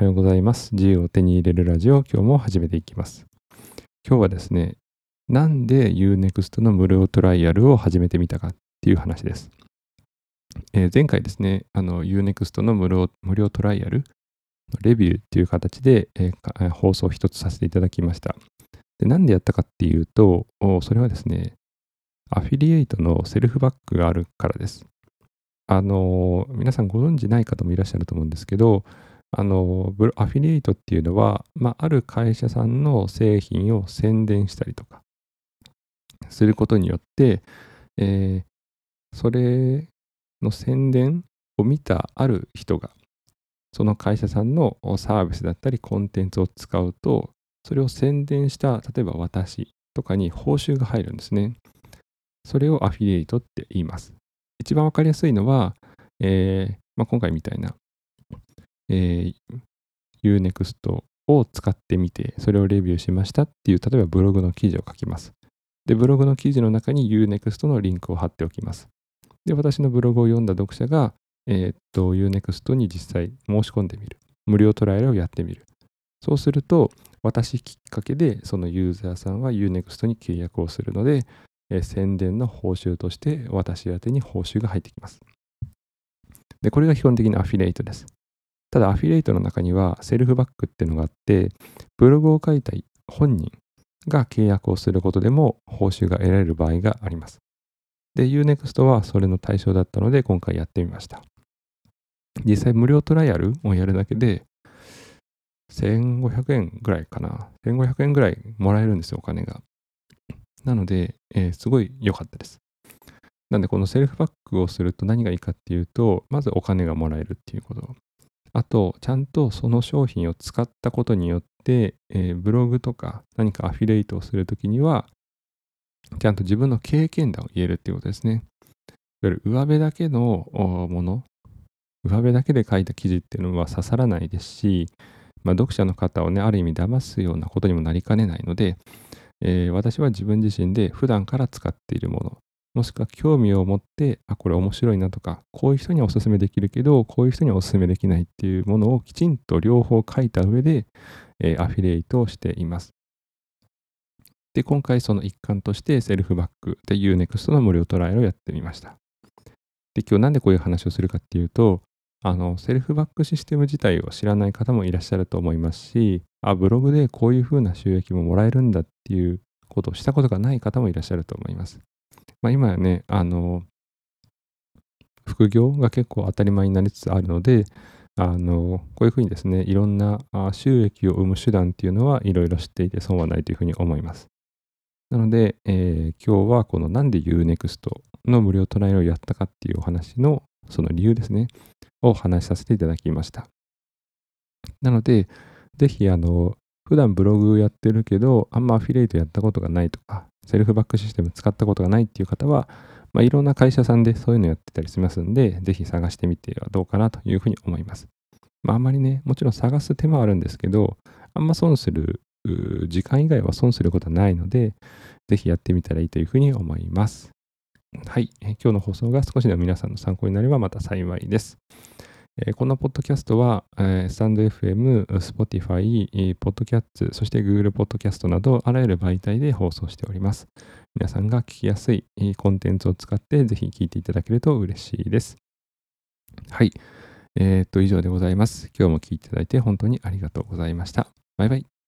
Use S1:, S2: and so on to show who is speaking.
S1: はようございます。自由を手に入れるラジオ、今日も始めていきます。今日はですね、なんで Unext の無料トライアルを始めてみたかっていう話です。えー、前回ですね、あの Unext の無料無料トライアル、レビューっていう形で、えー、放送を一つさせていただきました。でなんでやったかっていうと、それはですね、アフィリエイトのセルフバックがあるからです。あの、皆さんご存知ない方もいらっしゃると思うんですけど、あの、アフィリエイトっていうのは、まあ、ある会社さんの製品を宣伝したりとか、することによって、えー、それの宣伝を見たある人が、その会社さんのサービスだったりコンテンツを使うと、それを宣伝した、例えば私とかに報酬が入るんですね。それをアフィリエイトって言います。一番わかりやすいのは、えーまあ、今回みたいなえー、Unext を使ってみて、それをレビューしましたっていう、例えばブログの記事を書きます。で、ブログの記事の中に Unext のリンクを貼っておきます。で、私のブログを読んだ読者が、えー、っと、Unext に実際申し込んでみる。無料トライアルをやってみる。そうすると、私きっかけで、そのユーザーさんは Unext に契約をするので、えー、宣伝の報酬として私宛に報酬が入ってきます。で、これが基本的なアフィリエイトです。ただアフィリエイトの中にはセルフバックっていうのがあって、ブログを書いた本人が契約をすることでも報酬が得られる場合があります。で、Unext はそれの対象だったので今回やってみました。実際無料トライアルをやるだけで1500円ぐらいかな。1500円ぐらいもらえるんですよ、お金が。なので、えー、すごい良かったです。なんで、このセルフバックをすると何がいいかっていうと、まずお金がもらえるっていうこと。あと、ちゃんとその商品を使ったことによって、えー、ブログとか何かアフィリエイトをするときには、ちゃんと自分の経験談を言えるっていうことですね。いわゆる上辺だけのもの、上辺だけで書いた記事っていうのは刺さらないですし、まあ、読者の方をね、ある意味騙すようなことにもなりかねないので、えー、私は自分自身で普段から使っているもの、もしくは興味を持って、あ、これ面白いなとか、こういう人にはおすすめできるけど、こういう人にはおすすめできないっていうものをきちんと両方書いた上で、えー、アフィリエイトをしています。で、今回その一環としてセルフバックで Unext の無料トライアルをやってみました。で、今日なんでこういう話をするかっていうと、あの、セルフバックシステム自体を知らない方もいらっしゃると思いますし、あ、ブログでこういうふうな収益ももらえるんだっていうことをしたことがない方もいらっしゃると思います。まあ、今やね、あの、副業が結構当たり前になりつつあるので、あの、こういうふうにですね、いろんな収益を生む手段っていうのはいろいろ知っていて損はないというふうに思います。なので、えー、今日はこのなんで Unext の無料トライアルをやったかっていうお話のその理由ですね、を話しさせていただきました。なので、ぜひあの、普段ブログやってるけど、あんまアフィリエイトやったことがないとか、セルフバックシステム使ったことがないっていう方は、まあ、いろんな会社さんでそういうのやってたりしますんで、ぜひ探してみてはどうかなというふうに思います。まあ、あんまりね、もちろん探す手間はあるんですけど、あんま損する、時間以外は損することはないので、ぜひやってみたらいいというふうに思います。はい。今日の放送が少しでも皆さんの参考になればまた幸いです。えこのポッドキャストは、えスタンド FM、Spotify、ポッドキャッツ、そして Google ポッドキャストなど、あらゆる媒体で放送しております。皆さんが聞きやすいコンテンツを使って、ぜひ聞いていただけると嬉しいです。はい。えー、っと、以上でございます。今日も聞いていただいて本当にありがとうございました。バイバイ。